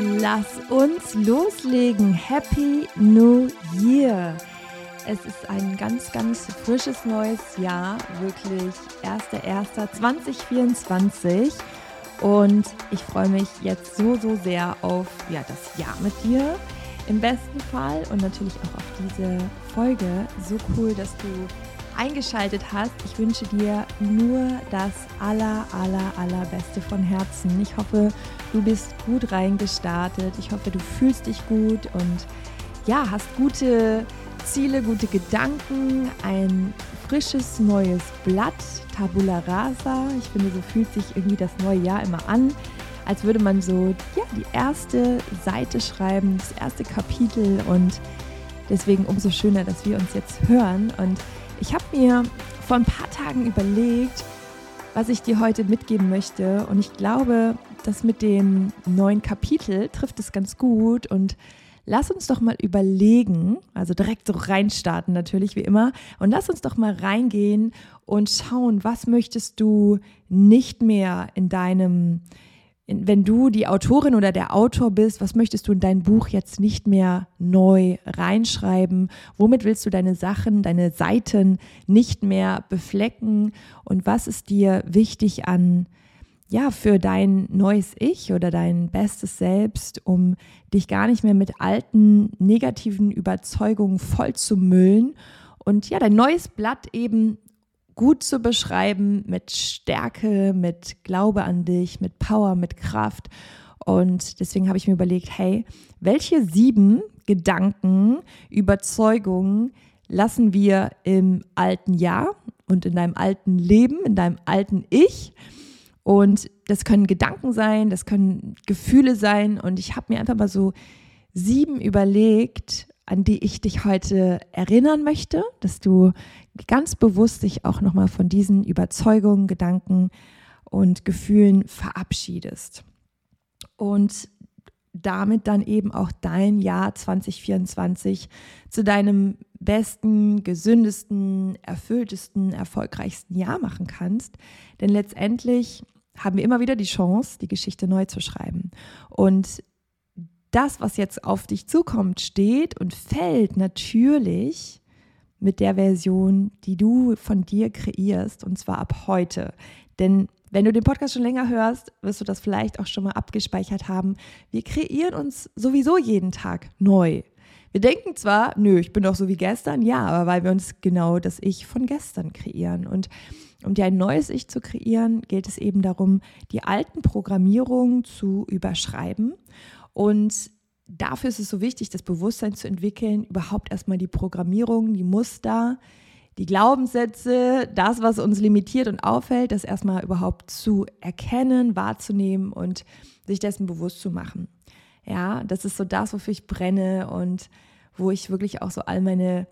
lass uns loslegen. Happy New Year! Es ist ein ganz, ganz frisches neues Jahr, wirklich 1.1.2024. Und ich freue mich jetzt so, so sehr auf ja, das Jahr mit dir im besten Fall und natürlich auch auf diese Folge. So cool, dass du eingeschaltet hast. Ich wünsche dir nur das aller, aller, allerbeste von Herzen. Ich hoffe, du bist gut reingestartet. Ich hoffe, du fühlst dich gut und ja, hast gute Ziele, gute Gedanken, ein frisches neues Blatt, Tabula Rasa. Ich finde, so fühlt sich irgendwie das neue Jahr immer an, als würde man so ja, die erste Seite schreiben, das erste Kapitel und deswegen umso schöner, dass wir uns jetzt hören und ich habe mir vor ein paar Tagen überlegt, was ich dir heute mitgeben möchte. Und ich glaube, das mit dem neuen Kapitel trifft es ganz gut. Und lass uns doch mal überlegen, also direkt so reinstarten natürlich wie immer. Und lass uns doch mal reingehen und schauen, was möchtest du nicht mehr in deinem wenn du die Autorin oder der Autor bist, was möchtest du in dein Buch jetzt nicht mehr neu reinschreiben? Womit willst du deine Sachen, deine Seiten nicht mehr beflecken? Und was ist dir wichtig an, ja, für dein neues Ich oder dein bestes Selbst, um dich gar nicht mehr mit alten negativen Überzeugungen voll zu müllen und ja, dein neues Blatt eben gut zu beschreiben mit Stärke, mit Glaube an dich, mit Power, mit Kraft. Und deswegen habe ich mir überlegt, hey, welche sieben Gedanken, Überzeugungen lassen wir im alten Jahr und in deinem alten Leben, in deinem alten Ich? Und das können Gedanken sein, das können Gefühle sein. Und ich habe mir einfach mal so sieben überlegt, an die ich dich heute erinnern möchte, dass du ganz bewusst dich auch nochmal von diesen Überzeugungen, Gedanken und Gefühlen verabschiedest. Und damit dann eben auch dein Jahr 2024 zu deinem besten, gesündesten, erfülltesten, erfolgreichsten Jahr machen kannst. Denn letztendlich haben wir immer wieder die Chance, die Geschichte neu zu schreiben. Und das, was jetzt auf dich zukommt, steht und fällt natürlich mit der Version, die du von dir kreierst, und zwar ab heute. Denn wenn du den Podcast schon länger hörst, wirst du das vielleicht auch schon mal abgespeichert haben. Wir kreieren uns sowieso jeden Tag neu. Wir denken zwar, nö, ich bin doch so wie gestern, ja, aber weil wir uns genau das Ich von gestern kreieren. Und um dir ein neues Ich zu kreieren, geht es eben darum, die alten Programmierungen zu überschreiben und dafür ist es so wichtig, das Bewusstsein zu entwickeln, überhaupt erstmal die Programmierung, die Muster, die Glaubenssätze, das, was uns limitiert und auffällt, das erstmal überhaupt zu erkennen, wahrzunehmen und sich dessen bewusst zu machen. Ja, das ist so das, wofür ich brenne und wo ich wirklich auch so all meine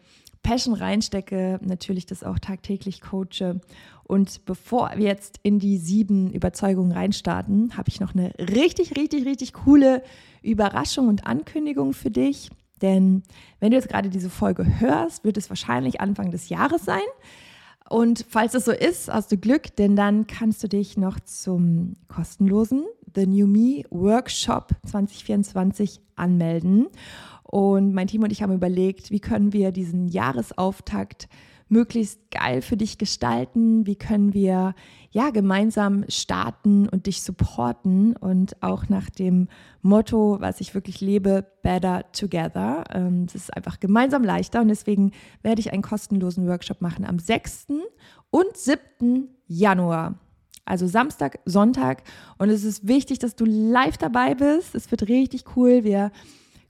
Passion reinstecke, natürlich das auch tagtäglich coache. Und bevor wir jetzt in die sieben Überzeugungen reinstarten, habe ich noch eine richtig, richtig, richtig coole Überraschung und Ankündigung für dich. Denn wenn du jetzt gerade diese Folge hörst, wird es wahrscheinlich Anfang des Jahres sein. Und falls das so ist, hast du Glück, denn dann kannst du dich noch zum kostenlosen The New Me Workshop 2024 anmelden. Und mein Team und ich haben überlegt, wie können wir diesen Jahresauftakt möglichst geil für dich gestalten? Wie können wir ja gemeinsam starten und dich supporten und auch nach dem Motto, was ich wirklich lebe, Better Together. Es ähm, ist einfach gemeinsam leichter und deswegen werde ich einen kostenlosen Workshop machen am 6. und 7. Januar. Also Samstag, Sonntag. Und es ist wichtig, dass du live dabei bist. Es wird richtig cool. Wir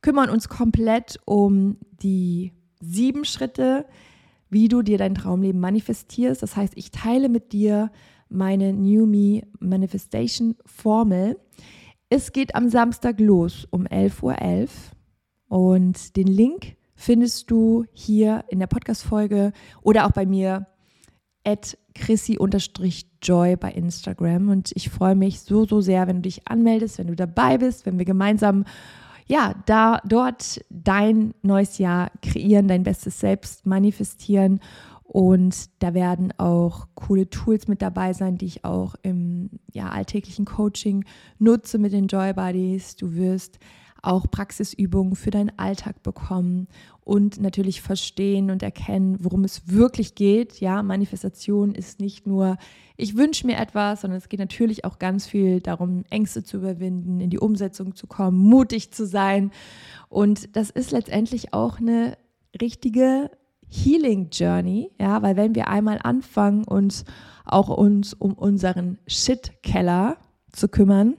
kümmern uns komplett um die sieben Schritte, wie du dir dein Traumleben manifestierst. Das heißt, ich teile mit dir meine New Me Manifestation Formel. Es geht am Samstag los um 11.11 Uhr und den Link findest du hier in der Podcast-Folge oder auch bei mir at chrissy-joy bei Instagram. Und ich freue mich so, so sehr, wenn du dich anmeldest, wenn du dabei bist, wenn wir gemeinsam ja, da dort dein neues Jahr kreieren, dein bestes Selbst manifestieren Und da werden auch coole Tools mit dabei sein, die ich auch im ja, alltäglichen Coaching nutze mit den Joy Buddies. Du wirst auch Praxisübungen für deinen Alltag bekommen und natürlich verstehen und erkennen, worum es wirklich geht. Ja, Manifestation ist nicht nur, ich wünsche mir etwas, sondern es geht natürlich auch ganz viel darum, Ängste zu überwinden, in die Umsetzung zu kommen, mutig zu sein. Und das ist letztendlich auch eine richtige Healing Journey, ja, weil wenn wir einmal anfangen, uns auch uns um unseren Shit-Keller zu kümmern,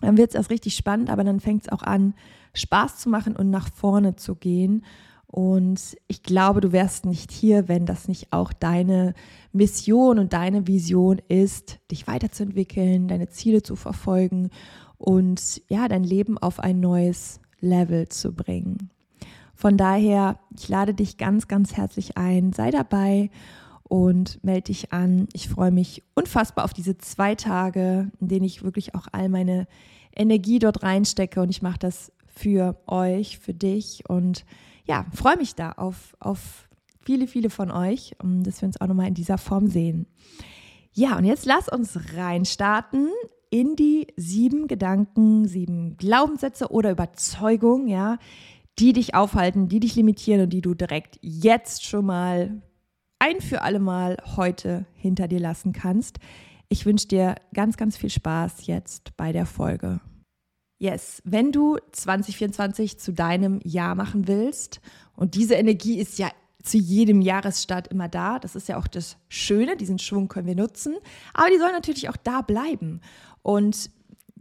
dann wird es erst richtig spannend, aber dann fängt es auch an, Spaß zu machen und nach vorne zu gehen. Und ich glaube, du wärst nicht hier, wenn das nicht auch deine Mission und deine Vision ist, dich weiterzuentwickeln, deine Ziele zu verfolgen und ja, dein Leben auf ein neues Level zu bringen. Von daher, ich lade dich ganz, ganz herzlich ein, sei dabei und melde dich an. Ich freue mich unfassbar auf diese zwei Tage, in denen ich wirklich auch all meine Energie dort reinstecke und ich mache das für euch, für dich und ja, freue mich da auf, auf viele, viele von euch, dass wir uns auch nochmal in dieser Form sehen. Ja, und jetzt lass uns reinstarten in die sieben Gedanken, sieben Glaubenssätze oder Überzeugungen, ja, die dich aufhalten, die dich limitieren und die du direkt jetzt schon mal ein für alle Mal heute hinter dir lassen kannst. Ich wünsche dir ganz, ganz viel Spaß jetzt bei der Folge. Yes, wenn du 2024 zu deinem Jahr machen willst und diese Energie ist ja zu jedem Jahresstart immer da, das ist ja auch das Schöne, diesen Schwung können wir nutzen, aber die soll natürlich auch da bleiben. Und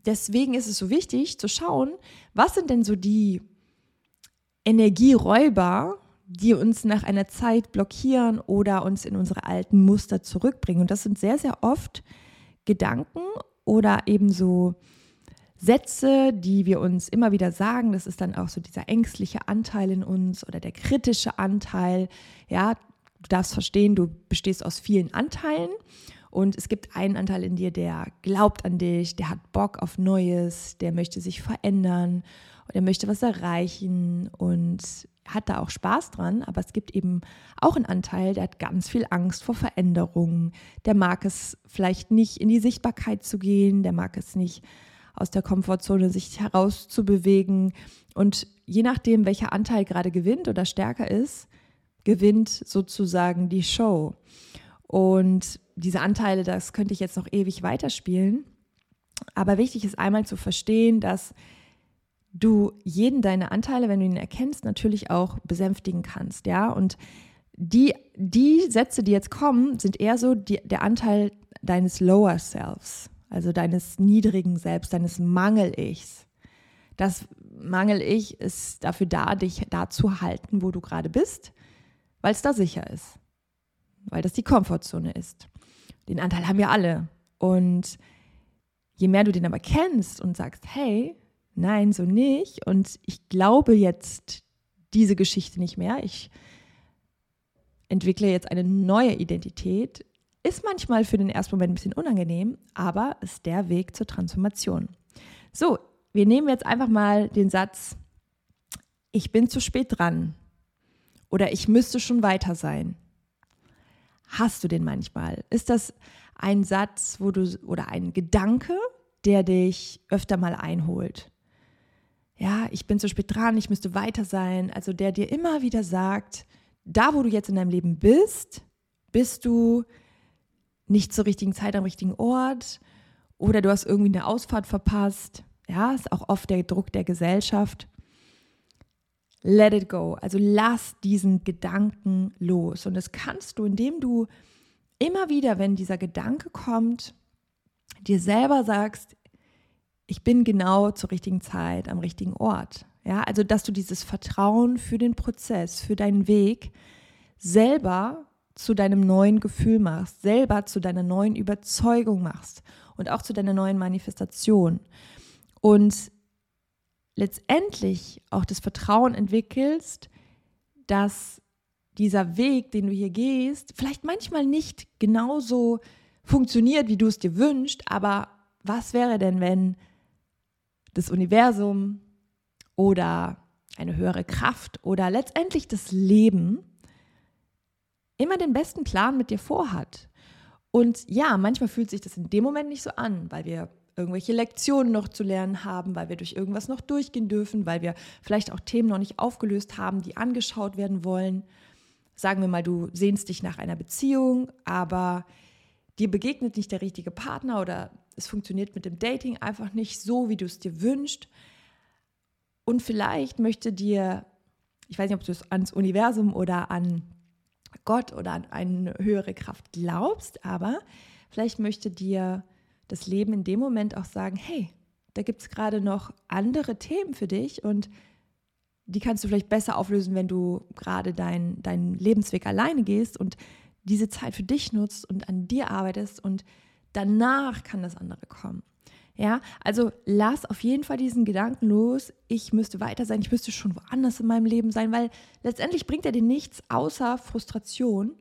deswegen ist es so wichtig zu schauen, was sind denn so die Energieräuber, die uns nach einer Zeit blockieren oder uns in unsere alten Muster zurückbringen. Und das sind sehr, sehr oft Gedanken oder eben so Sätze, die wir uns immer wieder sagen. Das ist dann auch so dieser ängstliche Anteil in uns oder der kritische Anteil. Ja, du darfst verstehen, du bestehst aus vielen Anteilen. Und es gibt einen Anteil in dir, der glaubt an dich, der hat Bock auf Neues, der möchte sich verändern und er möchte was erreichen und hat da auch Spaß dran. Aber es gibt eben auch einen Anteil, der hat ganz viel Angst vor Veränderungen. Der mag es vielleicht nicht in die Sichtbarkeit zu gehen, der mag es nicht aus der Komfortzone sich herauszubewegen. Und je nachdem, welcher Anteil gerade gewinnt oder stärker ist, gewinnt sozusagen die Show. Und diese Anteile, das könnte ich jetzt noch ewig weiterspielen. Aber wichtig ist einmal zu verstehen, dass du jeden deine Anteile, wenn du ihn erkennst, natürlich auch besänftigen kannst, ja. Und die, die Sätze, die jetzt kommen, sind eher so die, der Anteil deines Lower Selves also deines niedrigen Selbst, deines Mangel-Ichs. Das Mangel-Ich ist dafür da, dich da zu halten, wo du gerade bist, weil es da sicher ist, weil das die Komfortzone ist. Den Anteil haben wir alle. Und je mehr du den aber kennst und sagst, hey, nein, so nicht, und ich glaube jetzt diese Geschichte nicht mehr, ich entwickle jetzt eine neue Identität, ist manchmal für den ersten Moment ein bisschen unangenehm, aber ist der Weg zur Transformation. So, wir nehmen jetzt einfach mal den Satz, ich bin zu spät dran oder ich müsste schon weiter sein. Hast du den manchmal? Ist das ein Satz, wo du oder ein Gedanke, der dich öfter mal einholt? Ja, ich bin zu spät dran, ich müsste weiter sein. Also der dir immer wieder sagt, da wo du jetzt in deinem Leben bist, bist du nicht zur richtigen Zeit am richtigen Ort oder du hast irgendwie eine Ausfahrt verpasst. Ja, ist auch oft der Druck der Gesellschaft. Let it go. Also lass diesen Gedanken los. Und das kannst du, indem du immer wieder, wenn dieser Gedanke kommt, dir selber sagst, ich bin genau zur richtigen Zeit am richtigen Ort. Ja, also dass du dieses Vertrauen für den Prozess, für deinen Weg selber zu deinem neuen Gefühl machst, selber zu deiner neuen Überzeugung machst und auch zu deiner neuen Manifestation. Und letztendlich auch das Vertrauen entwickelst, dass dieser Weg, den du hier gehst, vielleicht manchmal nicht genauso funktioniert, wie du es dir wünschst, aber was wäre denn, wenn das Universum oder eine höhere Kraft oder letztendlich das Leben immer den besten Plan mit dir vorhat. Und ja, manchmal fühlt sich das in dem Moment nicht so an, weil wir irgendwelche Lektionen noch zu lernen haben, weil wir durch irgendwas noch durchgehen dürfen, weil wir vielleicht auch Themen noch nicht aufgelöst haben, die angeschaut werden wollen. Sagen wir mal, du sehnst dich nach einer Beziehung, aber dir begegnet nicht der richtige Partner oder es funktioniert mit dem Dating einfach nicht so, wie du es dir wünschst. Und vielleicht möchte dir, ich weiß nicht, ob du es ans Universum oder an Gott oder an eine höhere Kraft glaubst, aber vielleicht möchte dir das Leben in dem Moment auch sagen, hey, da gibt es gerade noch andere Themen für dich und die kannst du vielleicht besser auflösen, wenn du gerade deinen dein Lebensweg alleine gehst und diese Zeit für dich nutzt und an dir arbeitest und danach kann das andere kommen. Ja, also lass auf jeden Fall diesen Gedanken los, ich müsste weiter sein, ich müsste schon woanders in meinem Leben sein, weil letztendlich bringt er dir nichts außer Frustration.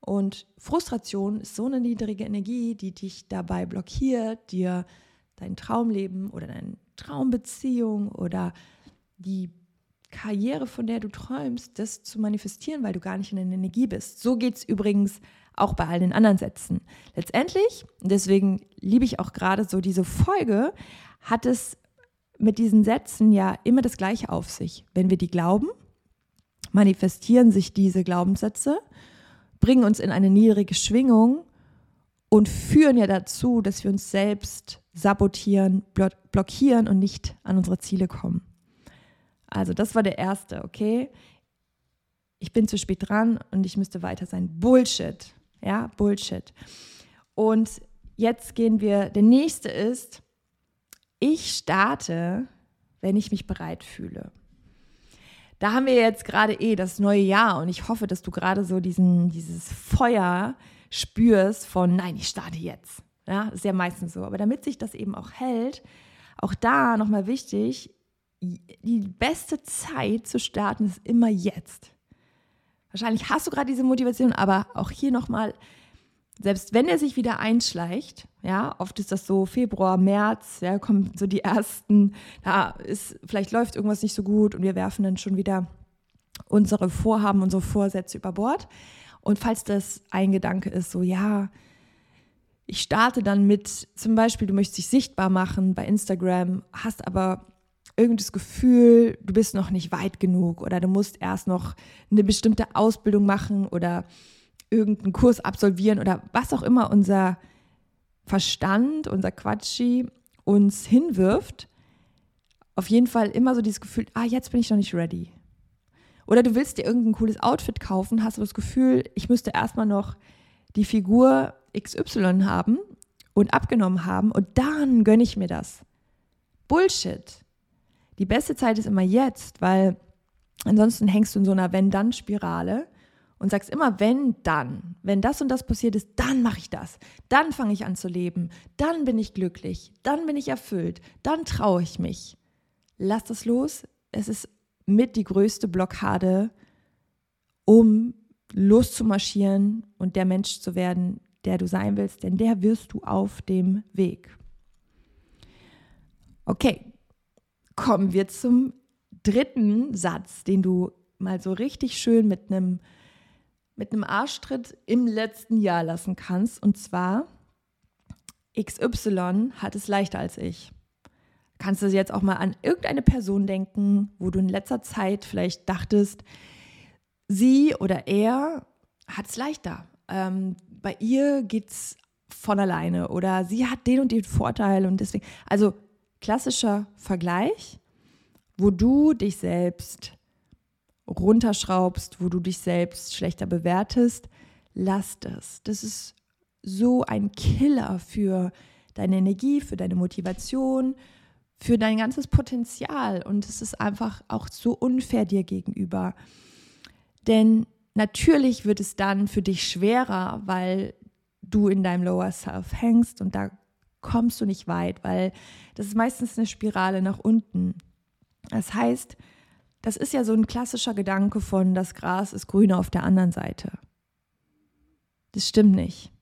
Und Frustration ist so eine niedrige Energie, die dich dabei blockiert, dir dein Traumleben oder deine Traumbeziehung oder die Karriere, von der du träumst, das zu manifestieren, weil du gar nicht in der Energie bist. So geht es übrigens auch bei all den anderen Sätzen. Letztendlich, deswegen liebe ich auch gerade so diese Folge, hat es mit diesen Sätzen ja immer das Gleiche auf sich. Wenn wir die glauben, manifestieren sich diese Glaubenssätze, bringen uns in eine niedrige Schwingung und führen ja dazu, dass wir uns selbst sabotieren, blockieren und nicht an unsere Ziele kommen. Also das war der erste, okay? Ich bin zu spät dran und ich müsste weiter sein. Bullshit. Ja, Bullshit. Und jetzt gehen wir, der nächste ist, ich starte, wenn ich mich bereit fühle. Da haben wir jetzt gerade eh das neue Jahr und ich hoffe, dass du gerade so diesen, dieses Feuer spürst von, nein, ich starte jetzt. Ja, ist ja meistens so. Aber damit sich das eben auch hält, auch da nochmal wichtig, die beste Zeit zu starten ist immer jetzt. Wahrscheinlich hast du gerade diese Motivation, aber auch hier nochmal, selbst wenn er sich wieder einschleicht, ja, oft ist das so Februar, März, ja, kommen so die ersten, da ist, vielleicht läuft irgendwas nicht so gut und wir werfen dann schon wieder unsere Vorhaben, unsere Vorsätze über Bord. Und falls das ein Gedanke ist, so, ja, ich starte dann mit, zum Beispiel, du möchtest dich sichtbar machen bei Instagram, hast aber irgendwie das Gefühl, du bist noch nicht weit genug oder du musst erst noch eine bestimmte Ausbildung machen oder irgendeinen Kurs absolvieren oder was auch immer unser Verstand, unser Quatschi uns hinwirft, auf jeden Fall immer so dieses Gefühl, ah, jetzt bin ich noch nicht ready. Oder du willst dir irgendein cooles Outfit kaufen, hast aber das Gefühl, ich müsste erstmal noch die Figur XY haben und abgenommen haben und dann gönne ich mir das. Bullshit die beste Zeit ist immer jetzt, weil ansonsten hängst du in so einer Wenn-Dann-Spirale und sagst immer, wenn, dann. Wenn das und das passiert ist, dann mache ich das. Dann fange ich an zu leben. Dann bin ich glücklich. Dann bin ich erfüllt. Dann traue ich mich. Lass das los. Es ist mit die größte Blockade, um loszumarschieren und der Mensch zu werden, der du sein willst, denn der wirst du auf dem Weg. Okay, kommen wir zum dritten Satz, den du mal so richtig schön mit einem mit Arschtritt im letzten Jahr lassen kannst. Und zwar, XY hat es leichter als ich. Kannst du jetzt auch mal an irgendeine Person denken, wo du in letzter Zeit vielleicht dachtest, sie oder er hat es leichter. Ähm, bei ihr geht es von alleine oder sie hat den und den Vorteil und deswegen, also klassischer Vergleich, wo du dich selbst runterschraubst, wo du dich selbst schlechter bewertest, lass das. Das ist so ein Killer für deine Energie, für deine Motivation, für dein ganzes Potenzial. Und es ist einfach auch so unfair dir gegenüber. Denn natürlich wird es dann für dich schwerer, weil du in deinem Lower Self hängst und da kommst du nicht weit, weil das ist meistens eine Spirale nach unten. Das heißt, das ist ja so ein klassischer Gedanke von, das Gras ist grüner auf der anderen Seite. Das stimmt nicht.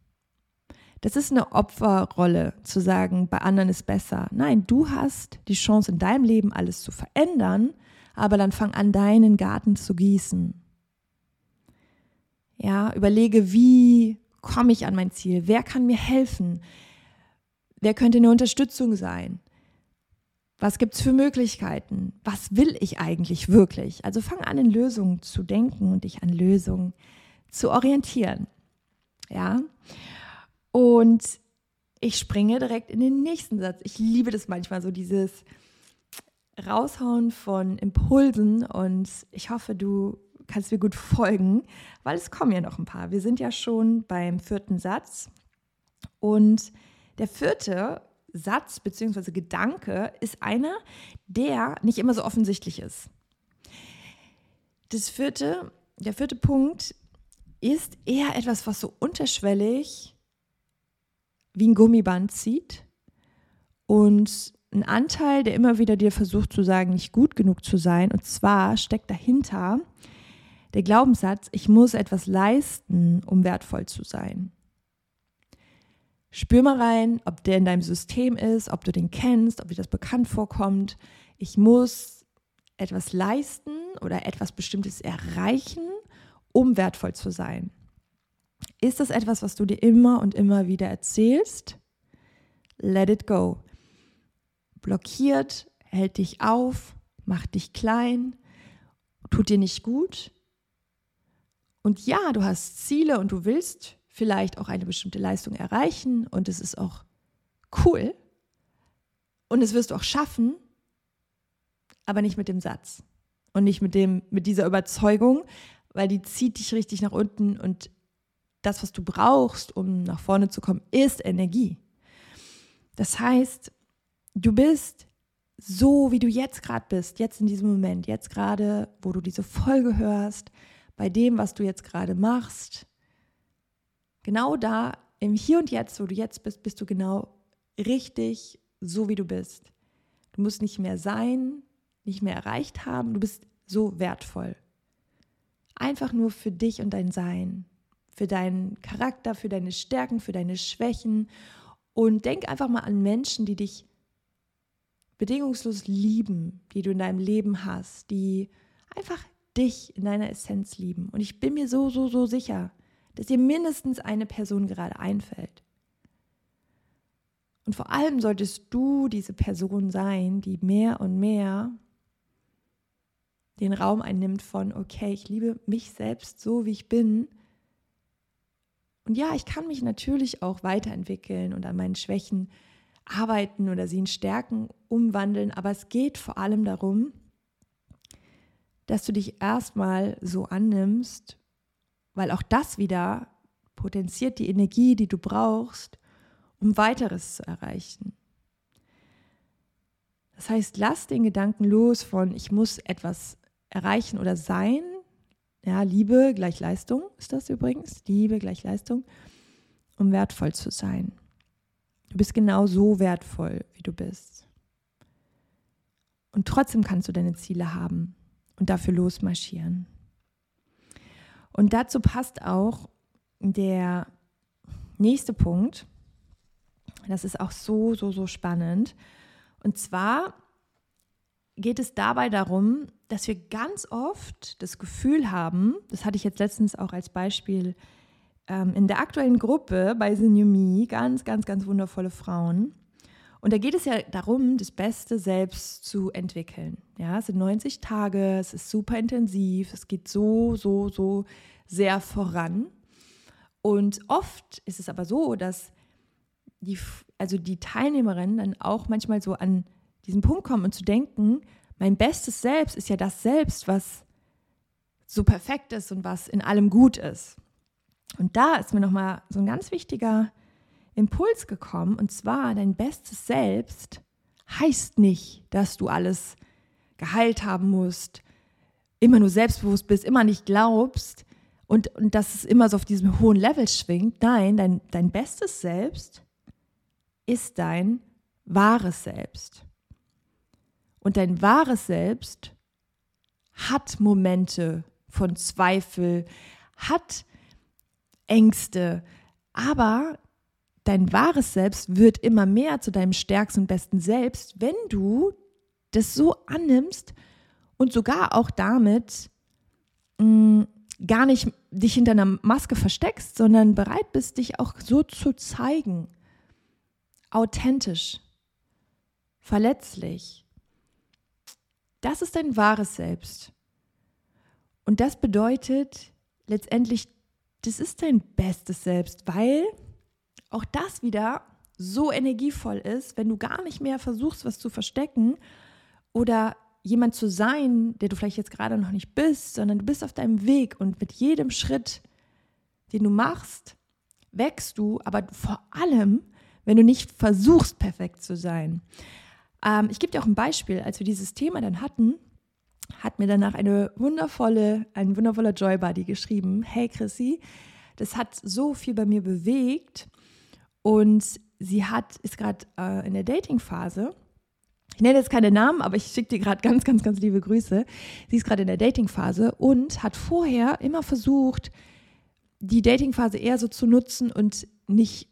Das ist eine Opferrolle zu sagen, bei anderen ist besser. Nein, du hast die Chance in deinem Leben alles zu verändern, aber dann fang an, deinen Garten zu gießen. Ja, überlege, wie komme ich an mein Ziel? Wer kann mir helfen? Wer könnte eine Unterstützung sein? Was gibt es für Möglichkeiten? Was will ich eigentlich wirklich? Also fang an, in Lösungen zu denken und dich an Lösungen zu orientieren. Ja. Und ich springe direkt in den nächsten Satz. Ich liebe das manchmal so, dieses Raushauen von Impulsen. Und ich hoffe, du kannst mir gut folgen, weil es kommen ja noch ein paar. Wir sind ja schon beim vierten Satz. Und der vierte Satz bzw. Gedanke ist einer, der nicht immer so offensichtlich ist. Das vierte, der vierte Punkt ist eher etwas, was so unterschwellig wie ein Gummiband zieht und ein Anteil, der immer wieder dir versucht zu sagen, nicht gut genug zu sein. Und zwar steckt dahinter der Glaubenssatz, ich muss etwas leisten, um wertvoll zu sein. Spür mal rein, ob der in deinem System ist, ob du den kennst, ob dir das bekannt vorkommt. Ich muss etwas leisten oder etwas Bestimmtes erreichen, um wertvoll zu sein. Ist das etwas, was du dir immer und immer wieder erzählst? Let it go. Blockiert, hält dich auf, macht dich klein, tut dir nicht gut. Und ja, du hast Ziele und du willst vielleicht auch eine bestimmte Leistung erreichen und es ist auch cool und es wirst du auch schaffen, aber nicht mit dem Satz und nicht mit dem mit dieser Überzeugung, weil die zieht dich richtig nach unten und das, was du brauchst, um nach vorne zu kommen, ist Energie. Das heißt, du bist so, wie du jetzt gerade bist, jetzt in diesem Moment, jetzt gerade, wo du diese Folge hörst, bei dem, was du jetzt gerade machst, Genau da, im Hier und Jetzt, wo du jetzt bist, bist du genau richtig so, wie du bist. Du musst nicht mehr sein, nicht mehr erreicht haben, du bist so wertvoll. Einfach nur für dich und dein Sein, für deinen Charakter, für deine Stärken, für deine Schwächen. Und denk einfach mal an Menschen, die dich bedingungslos lieben, die du in deinem Leben hast, die einfach dich in deiner Essenz lieben. Und ich bin mir so, so, so sicher, dass dir mindestens eine Person gerade einfällt. Und vor allem solltest du diese Person sein, die mehr und mehr den Raum einnimmt von, okay, ich liebe mich selbst so, wie ich bin. Und ja, ich kann mich natürlich auch weiterentwickeln und an meinen Schwächen arbeiten oder sie in Stärken umwandeln, aber es geht vor allem darum, dass du dich erstmal so annimmst, weil auch das wieder potenziert die Energie, die du brauchst, um weiteres zu erreichen. Das heißt, lass den Gedanken los von, ich muss etwas erreichen oder sein. Ja, Liebe gleich Leistung ist das übrigens. Liebe gleich Leistung, um wertvoll zu sein. Du bist genau so wertvoll, wie du bist. Und trotzdem kannst du deine Ziele haben und dafür losmarschieren. Und dazu passt auch der nächste Punkt. Das ist auch so, so, so spannend. Und zwar geht es dabei darum, dass wir ganz oft das Gefühl haben, das hatte ich jetzt letztens auch als Beispiel ähm, in der aktuellen Gruppe bei The Me, ganz, ganz, ganz wundervolle Frauen. Und da geht es ja darum, das Beste selbst zu entwickeln. Ja, es sind 90 Tage, es ist super intensiv, es geht so, so, so sehr voran. Und oft ist es aber so, dass die, also die Teilnehmerinnen dann auch manchmal so an diesen Punkt kommen und zu denken, mein bestes Selbst ist ja das Selbst, was so perfekt ist und was in allem gut ist. Und da ist mir nochmal so ein ganz wichtiger Impuls gekommen, und zwar dein bestes Selbst heißt nicht, dass du alles geheilt haben musst, immer nur selbstbewusst bist, immer nicht glaubst und, und dass es immer so auf diesem hohen Level schwingt. Nein, dein, dein bestes Selbst ist dein wahres Selbst. Und dein wahres Selbst hat Momente von Zweifel, hat Ängste, aber dein wahres Selbst wird immer mehr zu deinem stärksten und besten Selbst, wenn du das so annimmst und sogar auch damit mh, mm, gar nicht dich hinter einer Maske versteckst, sondern bereit bist, dich auch so zu zeigen. Authentisch, verletzlich. Das ist dein wahres Selbst. Und das bedeutet letztendlich, das ist dein bestes Selbst, weil auch das wieder so energievoll ist, wenn du gar nicht mehr versuchst, was zu verstecken oder jemand zu sein, der du vielleicht jetzt gerade noch nicht bist, sondern du bist auf deinem Weg und mit jedem Schritt, den du machst, wächst du, aber vor allem, wenn du nicht versuchst, perfekt zu sein. Ähm, ich gebe dir auch ein Beispiel. Als wir dieses Thema dann hatten, hat mir danach eine wundervolle, ein wundervoller Joy Buddy geschrieben. Hey Chrissy, das hat so viel bei mir bewegt und sie hat, ist gerade äh, in der Dating-Phase ich nenne jetzt keine Namen, aber ich schicke dir gerade ganz, ganz, ganz liebe Grüße. Sie ist gerade in der Dating-Phase und hat vorher immer versucht, die Dating-Phase eher so zu nutzen und nicht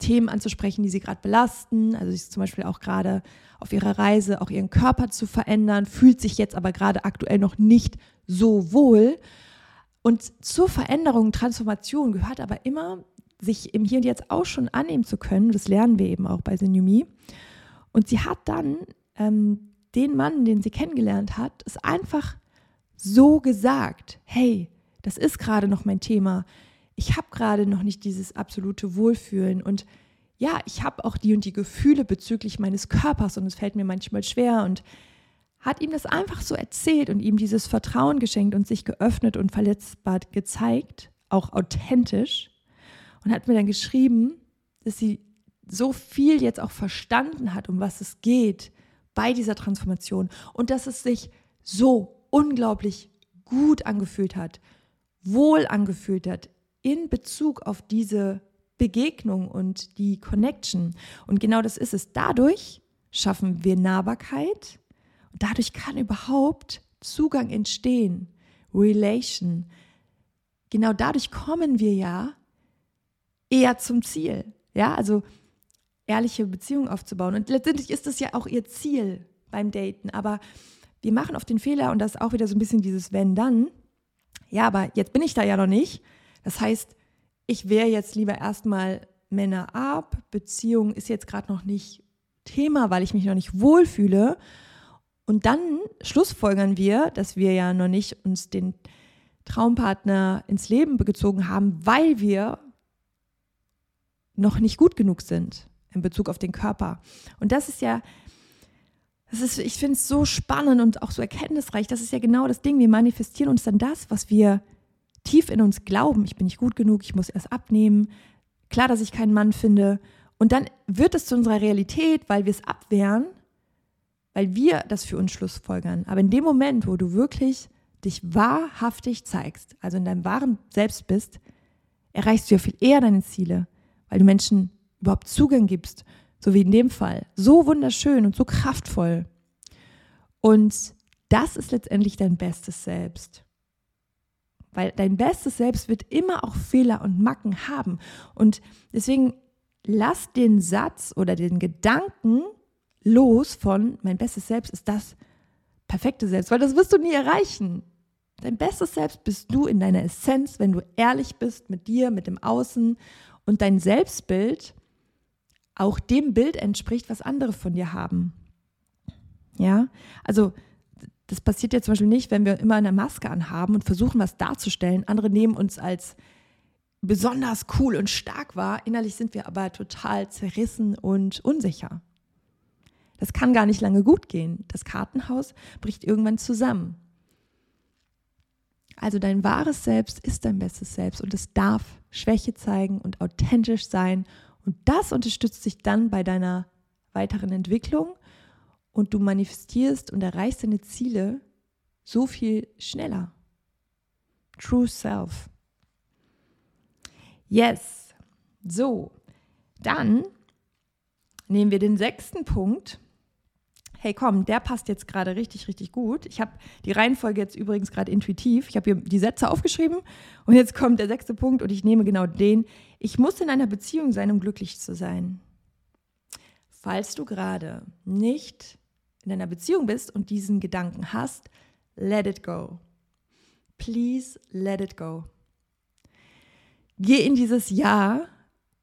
Themen anzusprechen, die sie gerade belasten. Also sie ist zum Beispiel auch gerade auf ihrer Reise, auch ihren Körper zu verändern, fühlt sich jetzt aber gerade aktuell noch nicht so wohl. Und zur Veränderung, Transformation gehört aber immer, sich im Hier und Jetzt auch schon annehmen zu können. Das lernen wir eben auch bei Sinyumi. Und sie hat dann ähm, den Mann, den sie kennengelernt hat, es einfach so gesagt, hey, das ist gerade noch mein Thema. Ich habe gerade noch nicht dieses absolute Wohlfühlen und ja, ich habe auch die und die Gefühle bezüglich meines Körpers und es fällt mir manchmal schwer und hat ihm das einfach so erzählt und ihm dieses Vertrauen geschenkt und sich geöffnet und verletzbar gezeigt, auch authentisch und hat mir dann geschrieben, dass sie so viel jetzt auch verstanden hat, um was es geht bei dieser Transformation und dass es sich so unglaublich gut angefühlt hat, wohl angefühlt hat in Bezug auf diese Begegnung und die Connection. Und genau das ist es. Dadurch schaffen wir Nahbarkeit und dadurch kann überhaupt Zugang entstehen, Relation. Genau dadurch kommen wir ja eher zum Ziel. Ja, also ehrliche Beziehungen aufzubauen. Und letztendlich ist das ja auch ihr Ziel beim Daten. Aber wir machen oft den Fehler, und das ist auch wieder so ein bisschen dieses Wenn dann. Ja, aber jetzt bin ich da ja noch nicht. Das heißt, ich wehre jetzt lieber erstmal Männer ab. Beziehung ist jetzt gerade noch nicht Thema, weil ich mich noch nicht wohlfühle. Und dann schlussfolgern wir, dass wir ja noch nicht uns den Traumpartner ins Leben gezogen haben, weil wir noch nicht gut genug sind in Bezug auf den Körper. Und das ist ja, das ist, ich finde es so spannend und auch so erkenntnisreich. Das ist ja genau das Ding. Wir manifestieren uns dann das, was wir tief in uns glauben. Ich bin nicht gut genug, ich muss erst abnehmen. Klar, dass ich keinen Mann finde. Und dann wird es zu unserer Realität, weil wir es abwehren, weil wir das für uns schlussfolgern. Aber in dem Moment, wo du wirklich dich wahrhaftig zeigst, also in deinem wahren Selbst bist, erreichst du ja viel eher deine Ziele, weil du Menschen überhaupt Zugang gibst, so wie in dem Fall. So wunderschön und so kraftvoll. Und das ist letztendlich dein bestes Selbst. Weil dein bestes Selbst wird immer auch Fehler und Macken haben. Und deswegen lass den Satz oder den Gedanken los von mein bestes Selbst ist das perfekte Selbst, weil das wirst du nie erreichen. Dein bestes Selbst bist du in deiner Essenz, wenn du ehrlich bist mit dir, mit dem Außen und dein Selbstbild auch dem Bild entspricht, was andere von dir haben. Ja, also das passiert ja zum Beispiel nicht, wenn wir immer eine Maske anhaben und versuchen, was darzustellen. Andere nehmen uns als besonders cool und stark wahr. Innerlich sind wir aber total zerrissen und unsicher. Das kann gar nicht lange gut gehen. Das Kartenhaus bricht irgendwann zusammen. Also dein wahres Selbst ist dein bestes Selbst und es darf Schwäche zeigen und authentisch sein und das unterstützt dich dann bei deiner weiteren Entwicklung und du manifestierst und erreichst deine Ziele so viel schneller. True Self. Yes. So, dann nehmen wir den sechsten Punkt. Hey, komm, der passt jetzt gerade richtig, richtig gut. Ich habe die Reihenfolge jetzt übrigens gerade intuitiv. Ich habe hier die Sätze aufgeschrieben und jetzt kommt der sechste Punkt und ich nehme genau den. Ich muss in einer Beziehung sein, um glücklich zu sein. Falls du gerade nicht in einer Beziehung bist und diesen Gedanken hast, let it go. Please let it go. geh in dieses Jahr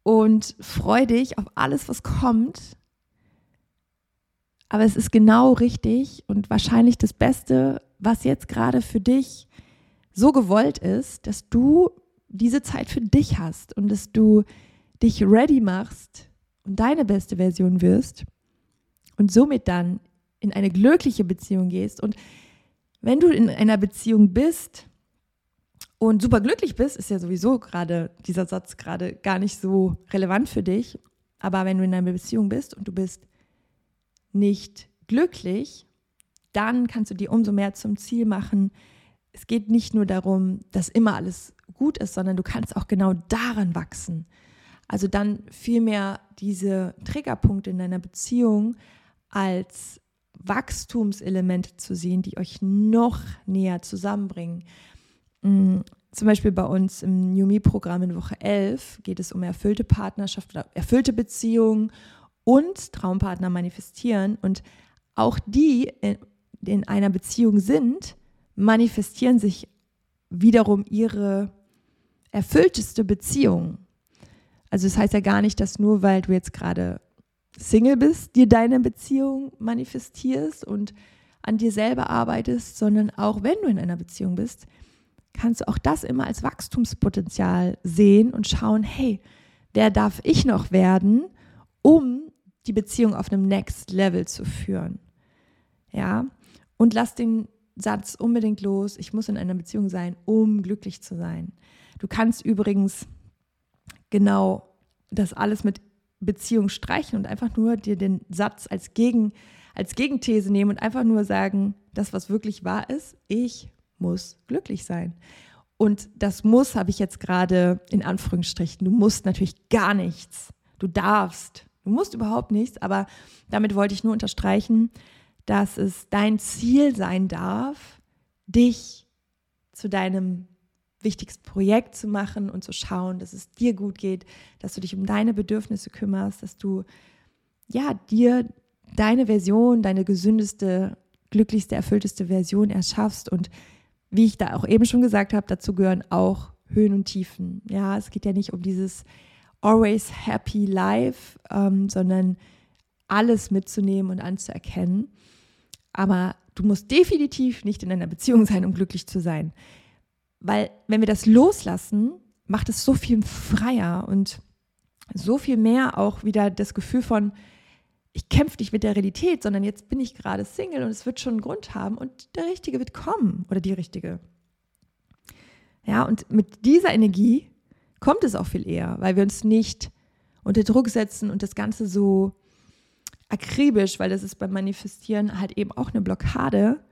und freu dich auf alles, was kommt. Aber es ist genau richtig und wahrscheinlich das Beste, was jetzt gerade für dich so gewollt ist, dass du diese Zeit für dich hast und dass du dich ready machst und deine beste Version wirst und somit dann in eine glückliche Beziehung gehst. Und wenn du in einer Beziehung bist und super glücklich bist, ist ja sowieso gerade dieser Satz gerade gar nicht so relevant für dich. Aber wenn du in einer Beziehung bist und du bist nicht glücklich, dann kannst du dir umso mehr zum Ziel machen. Es geht nicht nur darum, dass immer alles gut ist, sondern du kannst auch genau daran wachsen. Also dann vielmehr diese Triggerpunkte in deiner Beziehung als Wachstumselemente zu sehen, die euch noch näher zusammenbringen. Mm, zum Beispiel bei uns im New Me-Programm in Woche 11 geht es um erfüllte Partnerschaft oder erfüllte Beziehungen und Traumpartner manifestieren. Und auch die in, in einer Beziehung sind, manifestieren sich wiederum ihre erfüllteste Beziehung. Also das heißt ja gar nicht, dass nur weil du jetzt gerade Single bist, dir deine Beziehung manifestierst und an dir selber arbeitest, sondern auch wenn du in einer Beziehung bist, kannst du auch das immer als Wachstumspotenzial sehen und schauen, hey, wer darf ich noch werden, um die Beziehung auf einem Next Level zu führen? Ja, und lass den Satz unbedingt los, ich muss in einer Beziehung sein, um glücklich zu sein. Du kannst übrigens genau das alles mit Beziehung streichen und einfach nur dir den Satz als, Gegen, als Gegenthese nehmen und einfach nur sagen, das, was wirklich wahr ist, ich muss glücklich sein. Und das muss habe ich jetzt gerade in Anführungsstrichen. Du musst natürlich gar nichts. Du darfst. Du musst überhaupt nichts. Aber damit wollte ich nur unterstreichen, dass es dein Ziel sein darf, dich zu deinem wichtigsten Projekt zu machen und zu schauen, dass es dir gut geht, dass du dich um deine Bedürfnisse kümmerst, dass du ja dir deine Version, deine gesündeste, glücklichste, erfüllteste Version erschaffst und wie ich da auch eben schon gesagt habe, dazu gehören auch Höhen und Tiefen. Ja, es geht ja nicht um dieses always happy life, ähm, sondern alles mitzunehmen und anzuerkennen. Aber du musst definitiv nicht in einer Beziehung sein, um glücklich zu sein. Weil wenn wir das loslassen, macht es so viel freier und so viel mehr auch wieder das Gefühl von, ich kämpfe nicht mit der Realität, sondern jetzt bin ich gerade Single und es wird schon einen Grund haben und der Richtige wird kommen oder die Richtige. Ja, und mit dieser Energie kommt es auch viel eher, weil wir uns nicht unter Druck setzen und das Ganze so akribisch, weil das ist beim Manifestieren halt eben auch eine Blockade,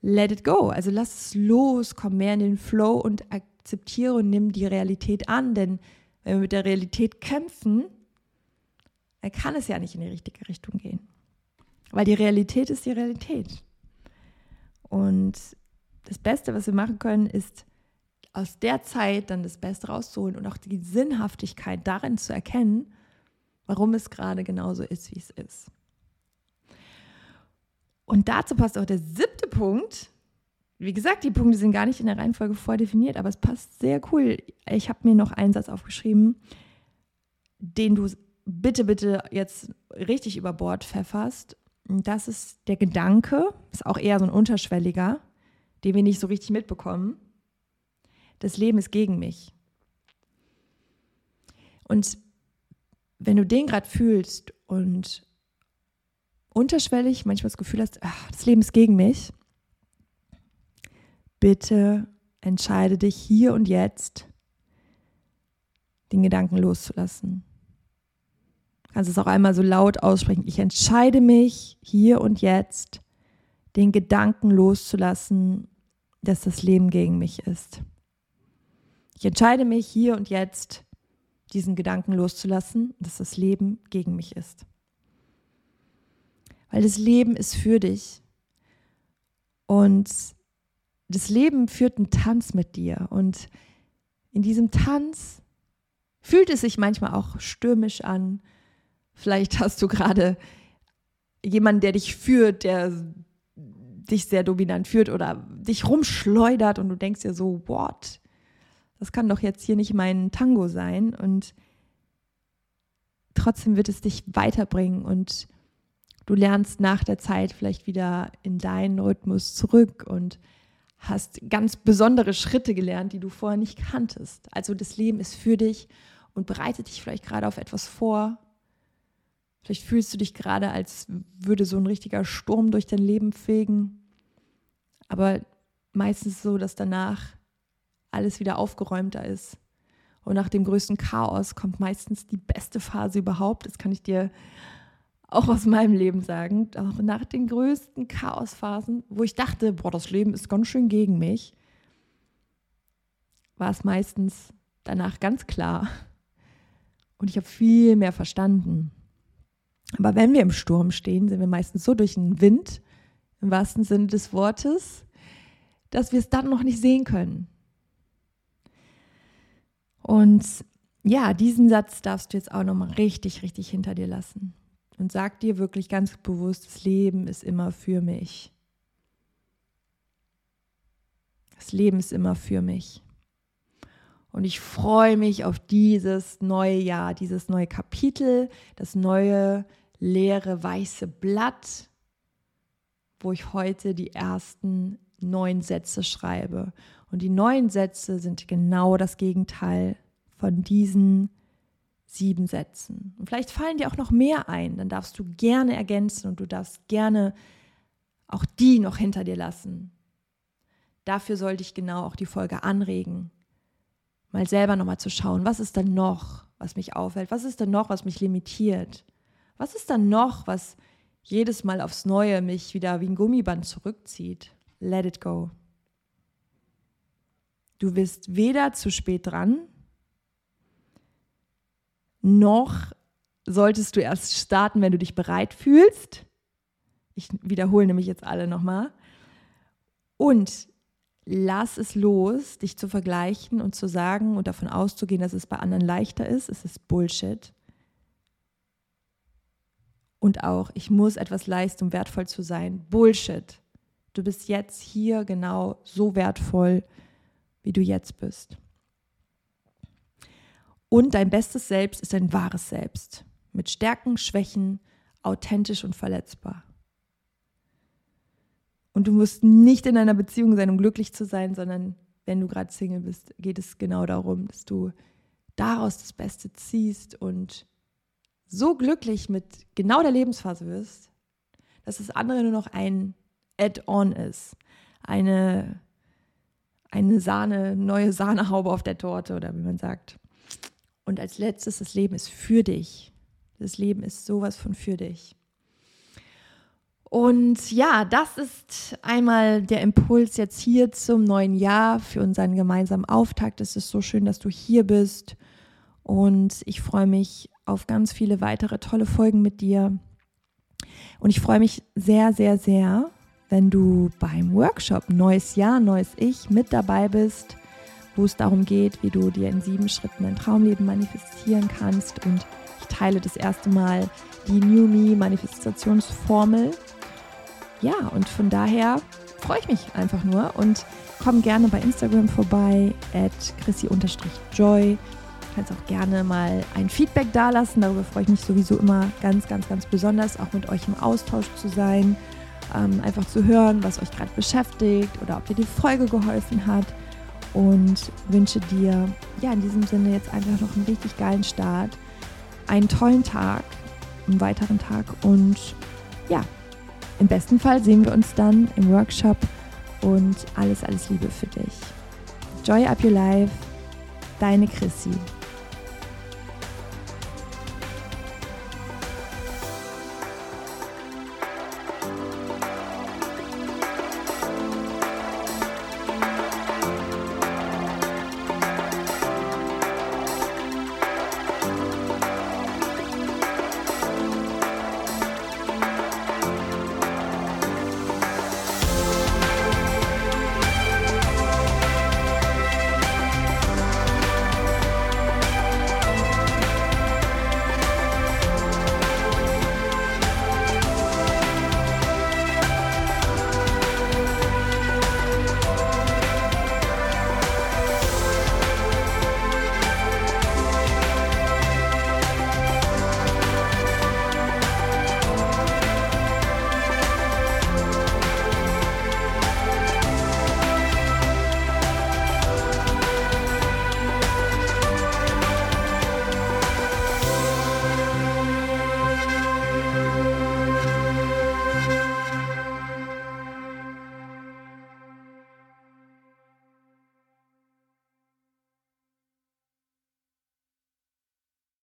let it go. Also lass es los, komm mehr in den Flow und akzeptiere und nimm die Realität an. Denn wenn wir mit der Realität kämpfen, dann kann es ja nicht in die richtige Richtung gehen. Weil die Realität ist die Realität. Und das Beste, was wir machen können, ist aus der Zeit dann das Beste rauszuholen und auch die Sinnhaftigkeit darin zu erkennen, warum es gerade genauso ist, wie es ist. Und dazu passt auch der siebte Punkt. Wie gesagt, die Punkte sind gar nicht in der Reihenfolge vordefiniert, aber es passt sehr cool. Ich habe mir noch einen Satz aufgeschrieben, den du bitte, bitte jetzt richtig über Bord pfefferst. Das ist der Gedanke, ist auch eher so ein unterschwelliger, den wir nicht so richtig mitbekommen. Das Leben ist gegen mich. Und wenn du den gerade fühlst und unterschwellig manchmal das Gefühl hast, ach, das Leben ist gegen mich, bitte entscheide dich hier und jetzt, den Gedanken loszulassen. Du kannst es auch einmal so laut aussprechen. Ich entscheide mich hier und jetzt, den Gedanken loszulassen, dass das Leben gegen mich ist. Ich entscheide mich hier und jetzt, diesen Gedanken loszulassen, dass das Leben gegen mich ist weil das Leben ist für dich. Und das Leben führt einen Tanz mit dir. Und in diesem Tanz fühlt es sich manchmal auch stürmisch an. Vielleicht hast du gerade jemanden, der dich führt, der dich sehr dominant führt oder dich rumschleudert und du denkst dir so, what? Das kann doch jetzt hier nicht mein Tango sein und trotzdem wird es dich weiterbringen und du lernst nach der Zeit vielleicht wieder in deinen Rhythmus zurück und hast ganz besondere Schritte gelernt, die du vorher nicht kanntest. Also das Leben ist für dich und bereitet dich vielleicht gerade auf etwas vor. Vielleicht fühlst du dich gerade, als würde so ein richtiger Sturm durch dein Leben fegen. Aber meistens so, dass danach alles wieder aufgeräumter ist. Und nach dem größten Chaos kommt meistens die beste Phase überhaupt. Das kann ich dir auch aus meinem Leben sagen. Auch nach den größten Chaosphasen, wo ich dachte, boah, das Leben ist ganz schön gegen mich, war es meistens danach ganz klar. Und ich habe viel mehr verstanden. Aber wenn wir im Sturm stehen, sind wir meistens so durch den Wind, im wahrsten Sinne des Wortes, dass wir es dann noch nicht sehen können. Und ja, diesen Satz darfst du jetzt auch nochmal richtig, richtig hinter dir lassen. Und sag dir wirklich ganz bewusst, das Leben ist immer für mich. Das Leben ist immer für mich. Und ich freue mich auf dieses neue Jahr, dieses neue Kapitel, das neue leere weiße Blatt, wo ich heute die ersten neun Sätze schreibe. Und die neun Sätze sind genau das Gegenteil von diesen sieben Sätzen. Und vielleicht fallen dir auch noch mehr ein, dann darfst du gerne ergänzen und du darfst gerne auch die noch hinter dir lassen. Dafür sollte ich genau auch die Folge anregen, mal selber nochmal zu schauen, was ist denn noch, was mich aufhält, was ist denn noch, was mich limitiert, was ist dann noch, was jedes Mal aufs Neue mich wieder wie ein Gummiband zurückzieht. Let it go. Du bist weder zu spät dran, noch solltest du erst starten, wenn du dich bereit fühlst. Ich wiederhole nämlich jetzt alle nochmal. Und lass es los, dich zu vergleichen und zu sagen und davon auszugehen, dass es bei anderen leichter ist. Es ist Bullshit. Und auch, ich muss etwas leisten, um wertvoll zu sein. Bullshit. Du bist jetzt hier genau so wertvoll, wie du jetzt bist. Und dein bestes Selbst ist dein wahres Selbst. Mit Stärken, Schwächen, authentisch und verletzbar. Und du musst nicht in einer Beziehung sein, um glücklich zu sein, sondern wenn du gerade Single bist, geht es genau darum, dass du daraus das Beste ziehst und so glücklich mit genau der Lebensphase wirst, dass das andere nur noch ein Add-on ist. Eine, eine Sahne, neue Sahnehaube auf der Torte oder wie man sagt. Und als letztes, das Leben ist für dich. Das Leben ist sowas von für dich. Und ja, das ist einmal der Impuls jetzt hier zum neuen Jahr für unseren gemeinsamen Auftakt. Es ist so schön, dass du hier bist. Und ich freue mich auf ganz viele weitere tolle Folgen mit dir. Und ich freue mich sehr, sehr, sehr, wenn du beim Workshop Neues Jahr, Neues Ich mit dabei bist wo es darum geht, wie du dir in sieben Schritten ein Traumleben manifestieren kannst. Und ich teile das erste Mal die New Me Manifestationsformel. Ja, und von daher freue ich mich einfach nur und komm gerne bei Instagram vorbei, at chrissy-joy. Du kannst auch gerne mal ein Feedback dalassen. Darüber freue ich mich sowieso immer ganz, ganz, ganz besonders, auch mit euch im Austausch zu sein. Ähm, einfach zu hören, was euch gerade beschäftigt oder ob dir die Folge geholfen hat und wünsche dir ja in diesem Sinne jetzt einfach noch einen richtig geilen Start, einen tollen Tag, einen weiteren Tag und ja, im besten Fall sehen wir uns dann im Workshop und alles, alles Liebe für dich. Joy up your life, deine Chrissy.